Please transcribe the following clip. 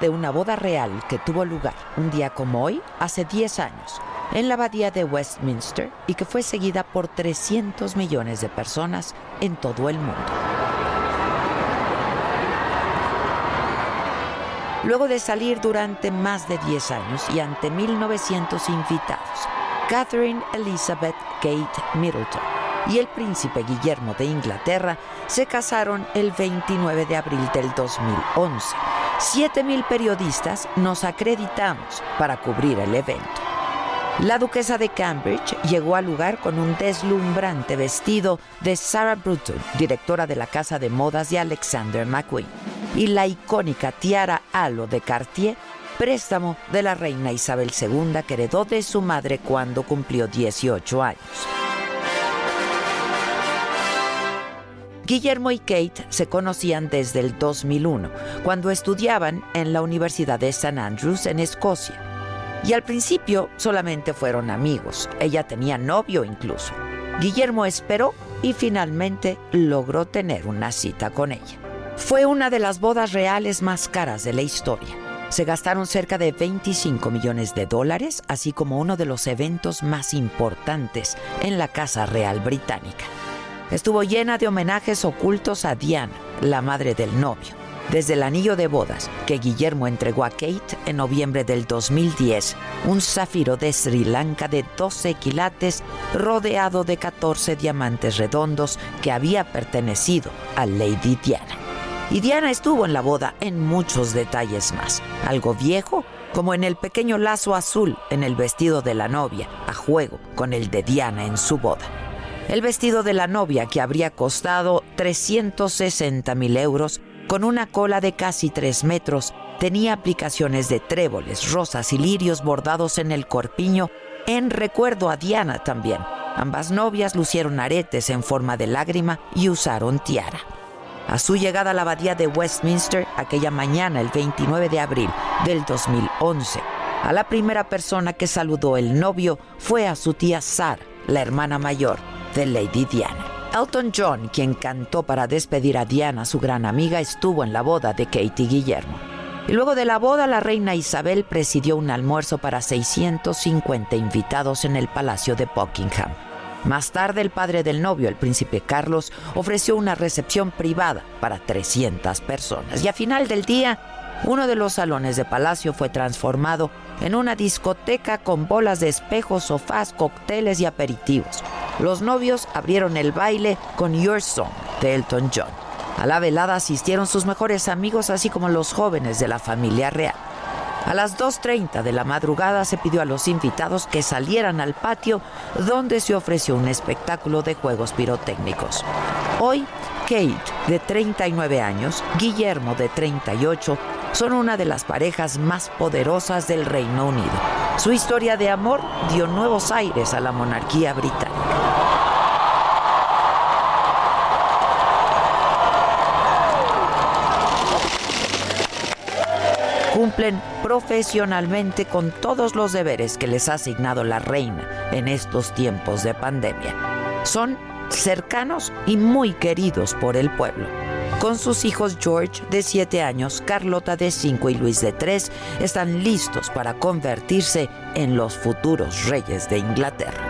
De una boda real que tuvo lugar un día como hoy, hace 10 años, en la abadía de Westminster y que fue seguida por 300 millones de personas en todo el mundo. Luego de salir durante más de 10 años y ante 1900 invitados, Catherine Elizabeth Kate Middleton y el príncipe Guillermo de Inglaterra se casaron el 29 de abril del 2011. 7.000 periodistas nos acreditamos para cubrir el evento. La duquesa de Cambridge llegó al lugar con un deslumbrante vestido de Sarah Bruton, directora de la casa de modas de Alexander McQueen, y la icónica tiara halo de Cartier, préstamo de la reina Isabel II que heredó de su madre cuando cumplió 18 años. Guillermo y Kate se conocían desde el 2001, cuando estudiaban en la Universidad de St. Andrews en Escocia. Y al principio solamente fueron amigos. Ella tenía novio incluso. Guillermo esperó y finalmente logró tener una cita con ella. Fue una de las bodas reales más caras de la historia. Se gastaron cerca de 25 millones de dólares, así como uno de los eventos más importantes en la Casa Real Británica estuvo llena de homenajes ocultos a Diana, la madre del novio. Desde el anillo de bodas que Guillermo entregó a Kate en noviembre del 2010, un zafiro de Sri Lanka de 12 quilates rodeado de 14 diamantes redondos que había pertenecido a Lady Diana. Y Diana estuvo en la boda en muchos detalles más. Algo viejo, como en el pequeño lazo azul en el vestido de la novia, a juego con el de Diana en su boda. El vestido de la novia, que habría costado 360 mil euros, con una cola de casi 3 metros, tenía aplicaciones de tréboles, rosas y lirios bordados en el corpiño, en recuerdo a Diana también. Ambas novias lucieron aretes en forma de lágrima y usaron tiara. A su llegada a la abadía de Westminster, aquella mañana, el 29 de abril del 2011, a la primera persona que saludó el novio fue a su tía Sara, la hermana mayor de Lady Diana. Elton John, quien cantó para despedir a Diana, su gran amiga, estuvo en la boda de Katie Guillermo. Y luego de la boda, la reina Isabel presidió un almuerzo para 650 invitados en el Palacio de Buckingham. Más tarde, el padre del novio, el príncipe Carlos, ofreció una recepción privada para 300 personas. Y a final del día, uno de los salones de palacio fue transformado en una discoteca con bolas de espejos, sofás, cócteles y aperitivos. Los novios abrieron el baile con Your Song de Elton John. A la velada asistieron sus mejores amigos así como los jóvenes de la familia real. A las 2.30 de la madrugada se pidió a los invitados que salieran al patio donde se ofreció un espectáculo de juegos pirotécnicos. Hoy, Kate, de 39 años, Guillermo, de 38, son una de las parejas más poderosas del Reino Unido. Su historia de amor dio nuevos aires a la monarquía británica. Cumplen profesionalmente con todos los deberes que les ha asignado la reina en estos tiempos de pandemia. Son cercanos y muy queridos por el pueblo. Con sus hijos George de 7 años, Carlota de 5 y Luis de 3 están listos para convertirse en los futuros reyes de Inglaterra.